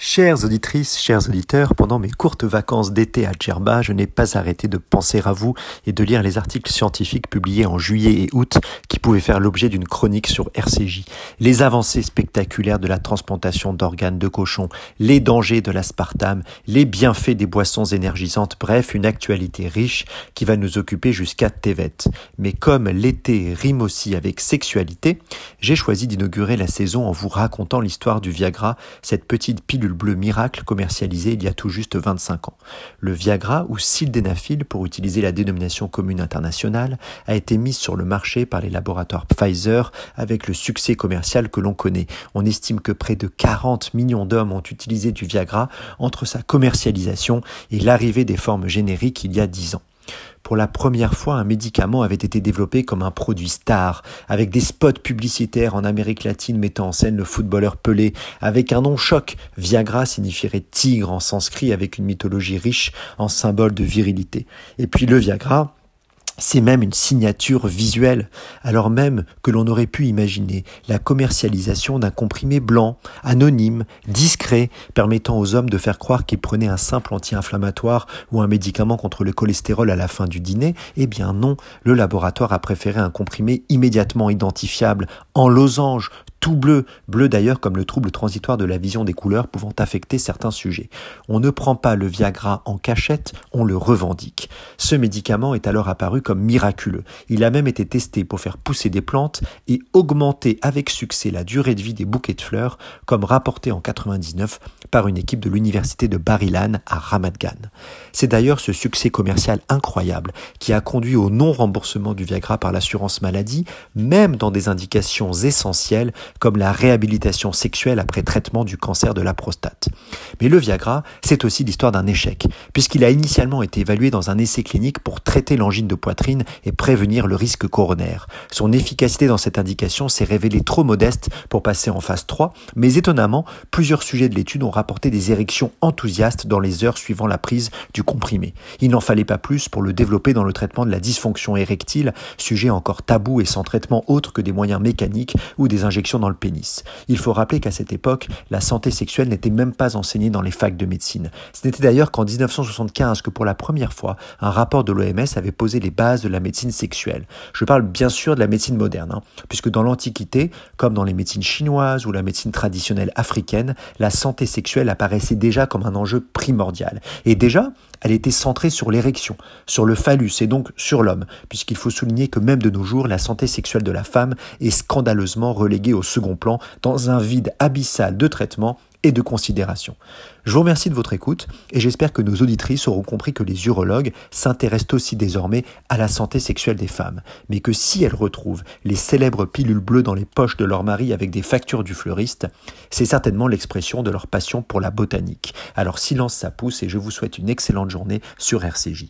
Chères auditrices, chers auditeurs, pendant mes courtes vacances d'été à Djerba, je n'ai pas arrêté de penser à vous et de lire les articles scientifiques publiés en juillet et août qui pouvaient faire l'objet d'une chronique sur RCJ. Les avancées spectaculaires de la transplantation d'organes de cochon, les dangers de l'aspartame, les bienfaits des boissons énergisantes, bref, une actualité riche qui va nous occuper jusqu'à Tevet. Mais comme l'été rime aussi avec sexualité, j'ai choisi d'inaugurer la saison en vous racontant l'histoire du Viagra, cette petite pilule bleu miracle commercialisé il y a tout juste 25 ans. Le Viagra, ou sildenafil pour utiliser la dénomination commune internationale, a été mis sur le marché par les laboratoires Pfizer avec le succès commercial que l'on connaît. On estime que près de 40 millions d'hommes ont utilisé du Viagra entre sa commercialisation et l'arrivée des formes génériques il y a 10 ans. Pour la première fois, un médicament avait été développé comme un produit star, avec des spots publicitaires en Amérique latine mettant en scène le footballeur Pelé, avec un nom choc. Viagra signifierait tigre en sanskrit avec une mythologie riche en symboles de virilité. Et puis le Viagra, c'est même une signature visuelle, alors même que l'on aurait pu imaginer la commercialisation d'un comprimé blanc, anonyme, discret, permettant aux hommes de faire croire qu'ils prenaient un simple anti-inflammatoire ou un médicament contre le cholestérol à la fin du dîner. Eh bien non, le laboratoire a préféré un comprimé immédiatement identifiable, en losange, tout bleu, bleu d'ailleurs comme le trouble transitoire de la vision des couleurs pouvant affecter certains sujets. On ne prend pas le Viagra en cachette, on le revendique. Ce médicament est alors apparu comme miraculeux. Il a même été testé pour faire pousser des plantes et augmenter avec succès la durée de vie des bouquets de fleurs, comme rapporté en 99 par une équipe de l'université de Barilan à Ramat Gan. C'est d'ailleurs ce succès commercial incroyable qui a conduit au non-remboursement du Viagra par l'assurance maladie, même dans des indications essentielles comme la réhabilitation sexuelle après traitement du cancer de la prostate. Mais le Viagra, c'est aussi l'histoire d'un échec, puisqu'il a initialement été évalué dans un essai clinique pour traiter l'angine de poitrine et prévenir le risque coronaire. Son efficacité dans cette indication s'est révélée trop modeste pour passer en phase 3, mais étonnamment, plusieurs sujets de l'étude ont rapporté des érections enthousiastes dans les heures suivant la prise du comprimé. Il n'en fallait pas plus pour le développer dans le traitement de la dysfonction érectile, sujet encore tabou et sans traitement autre que des moyens mécaniques ou des injections dans le pénis. Il faut rappeler qu'à cette époque, la santé sexuelle n'était même pas enseignée dans les facs de médecine. Ce n'était d'ailleurs qu'en 1975 que pour la première fois, un rapport de l'OMS avait posé les bases de la médecine sexuelle. Je parle bien sûr de la médecine moderne, hein, puisque dans l'Antiquité, comme dans les médecines chinoises ou la médecine traditionnelle africaine, la santé sexuelle apparaissait déjà comme un enjeu primordial. Et déjà, elle était centrée sur l'érection, sur le phallus et donc sur l'homme, puisqu'il faut souligner que même de nos jours, la santé sexuelle de la femme est scandaleusement reléguée au second plan dans un vide abyssal de traitement et de considération. Je vous remercie de votre écoute et j'espère que nos auditrices auront compris que les urologues s'intéressent aussi désormais à la santé sexuelle des femmes, mais que si elles retrouvent les célèbres pilules bleues dans les poches de leur mari avec des factures du fleuriste, c'est certainement l'expression de leur passion pour la botanique. Alors silence ça pousse et je vous souhaite une excellente journée sur RCJ.